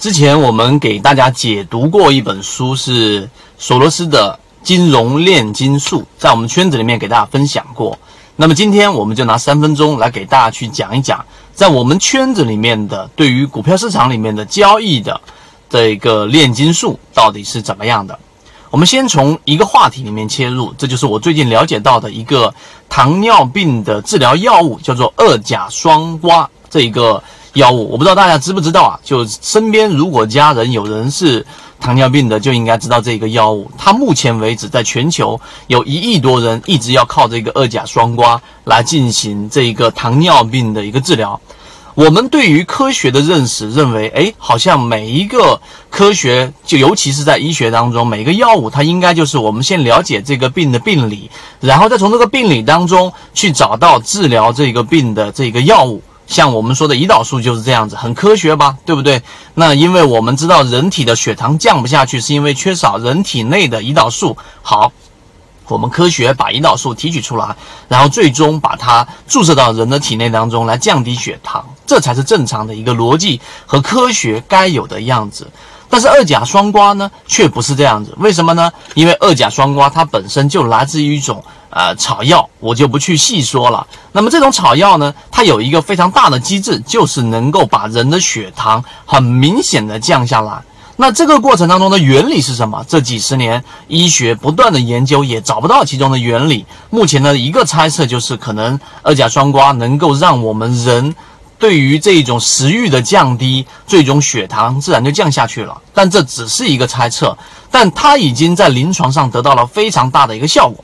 之前我们给大家解读过一本书，是索罗斯的《金融炼金术》，在我们圈子里面给大家分享过。那么今天我们就拿三分钟来给大家去讲一讲，在我们圈子里面的对于股票市场里面的交易的这个炼金术到底是怎么样的。我们先从一个话题里面切入，这就是我最近了解到的一个糖尿病的治疗药物，叫做二甲双胍这一个。药物我不知道大家知不知道啊？就身边如果家人有人是糖尿病的，就应该知道这个药物。它目前为止在全球有一亿多人一直要靠这个二甲双胍来进行这一个糖尿病的一个治疗。我们对于科学的认识认为，哎，好像每一个科学，就尤其是在医学当中，每个药物它应该就是我们先了解这个病的病理，然后再从这个病理当中去找到治疗这个病的这个药物。像我们说的胰岛素就是这样子，很科学吧，对不对？那因为我们知道人体的血糖降不下去，是因为缺少人体内的胰岛素。好，我们科学把胰岛素提取出来，然后最终把它注射到人的体内当中来降低血糖，这才是正常的一个逻辑和科学该有的样子。但是二甲双胍呢，却不是这样子，为什么呢？因为二甲双胍它本身就来自于一种。呃，草药我就不去细说了。那么这种草药呢，它有一个非常大的机制，就是能够把人的血糖很明显的降下来。那这个过程当中的原理是什么？这几十年医学不断的研究，也找不到其中的原理。目前的一个猜测就是，可能二甲双胍能够让我们人对于这种食欲的降低，最终血糖自然就降下去了。但这只是一个猜测，但它已经在临床上得到了非常大的一个效果。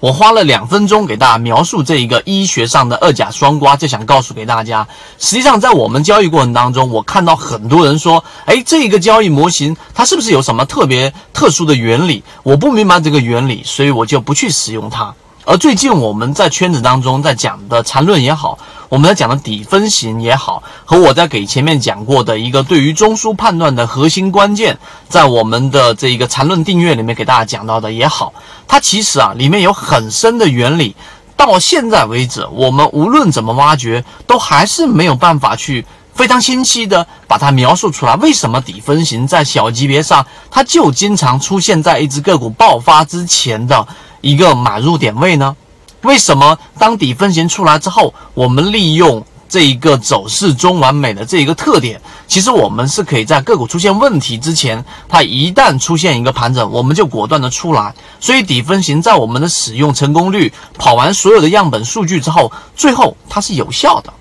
我花了两分钟给大家描述这一个医学上的二甲双胍，就想告诉给大家，实际上在我们交易过程当中，我看到很多人说，哎，这一个交易模型它是不是有什么特别特殊的原理？我不明白这个原理，所以我就不去使用它。而最近我们在圈子当中在讲的缠论也好。我们在讲的底分型也好，和我在给前面讲过的一个对于中枢判断的核心关键，在我们的这一个缠论订阅里面给大家讲到的也好，它其实啊里面有很深的原理，到现在为止，我们无论怎么挖掘，都还是没有办法去非常清晰的把它描述出来。为什么底分型在小级别上，它就经常出现在一只个股爆发之前的一个买入点位呢？为什么当底分型出来之后，我们利用这一个走势中完美的这一个特点，其实我们是可以在个股出现问题之前，它一旦出现一个盘整，我们就果断的出来。所以底分型在我们的使用成功率跑完所有的样本数据之后，最后它是有效的。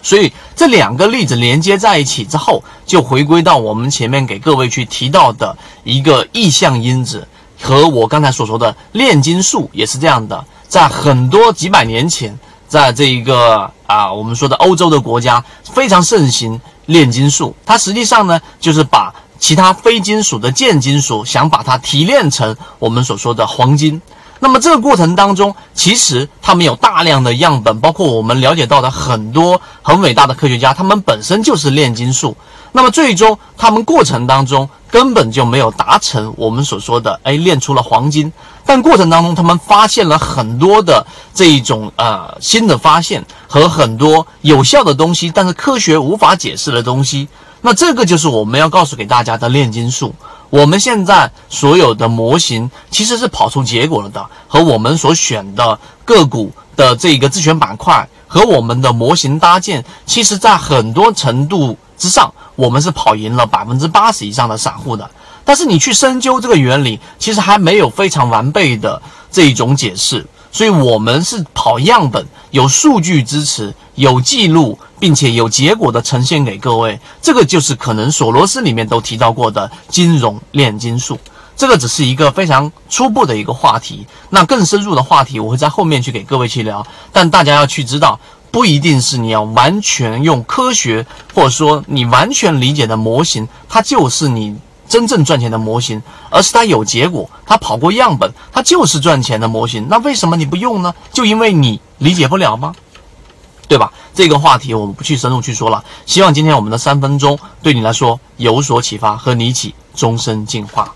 所以这两个例子连接在一起之后，就回归到我们前面给各位去提到的一个意向因子，和我刚才所说的炼金术也是这样的。在很多几百年前，在这一个啊，我们说的欧洲的国家非常盛行炼金术。它实际上呢，就是把其他非金属的贱金属，想把它提炼成我们所说的黄金。那么这个过程当中，其实他们有大量的样本，包括我们了解到的很多很伟大的科学家，他们本身就是炼金术。那么最终，他们过程当中根本就没有达成我们所说的，哎，炼出了黄金。但过程当中，他们发现了很多的这一种呃新的发现和很多有效的东西，但是科学无法解释的东西。那这个就是我们要告诉给大家的炼金术。我们现在所有的模型其实是跑出结果了的，和我们所选的个股的这个自选板块和我们的模型搭建，其实在很多程度之上，我们是跑赢了百分之八十以上的散户的。但是你去深究这个原理，其实还没有非常完备的这一种解释。所以我们是跑样本，有数据支持，有记录，并且有结果的呈现给各位。这个就是可能索罗斯里面都提到过的金融炼金术。这个只是一个非常初步的一个话题。那更深入的话题，我会在后面去给各位去聊。但大家要去知道，不一定是你要完全用科学，或者说你完全理解的模型，它就是你。真正赚钱的模型，而是它有结果，它跑过样本，它就是赚钱的模型。那为什么你不用呢？就因为你理解不了吗？对吧？这个话题我们不去深入去说了。希望今天我们的三分钟对你来说有所启发，和你一起终身进化。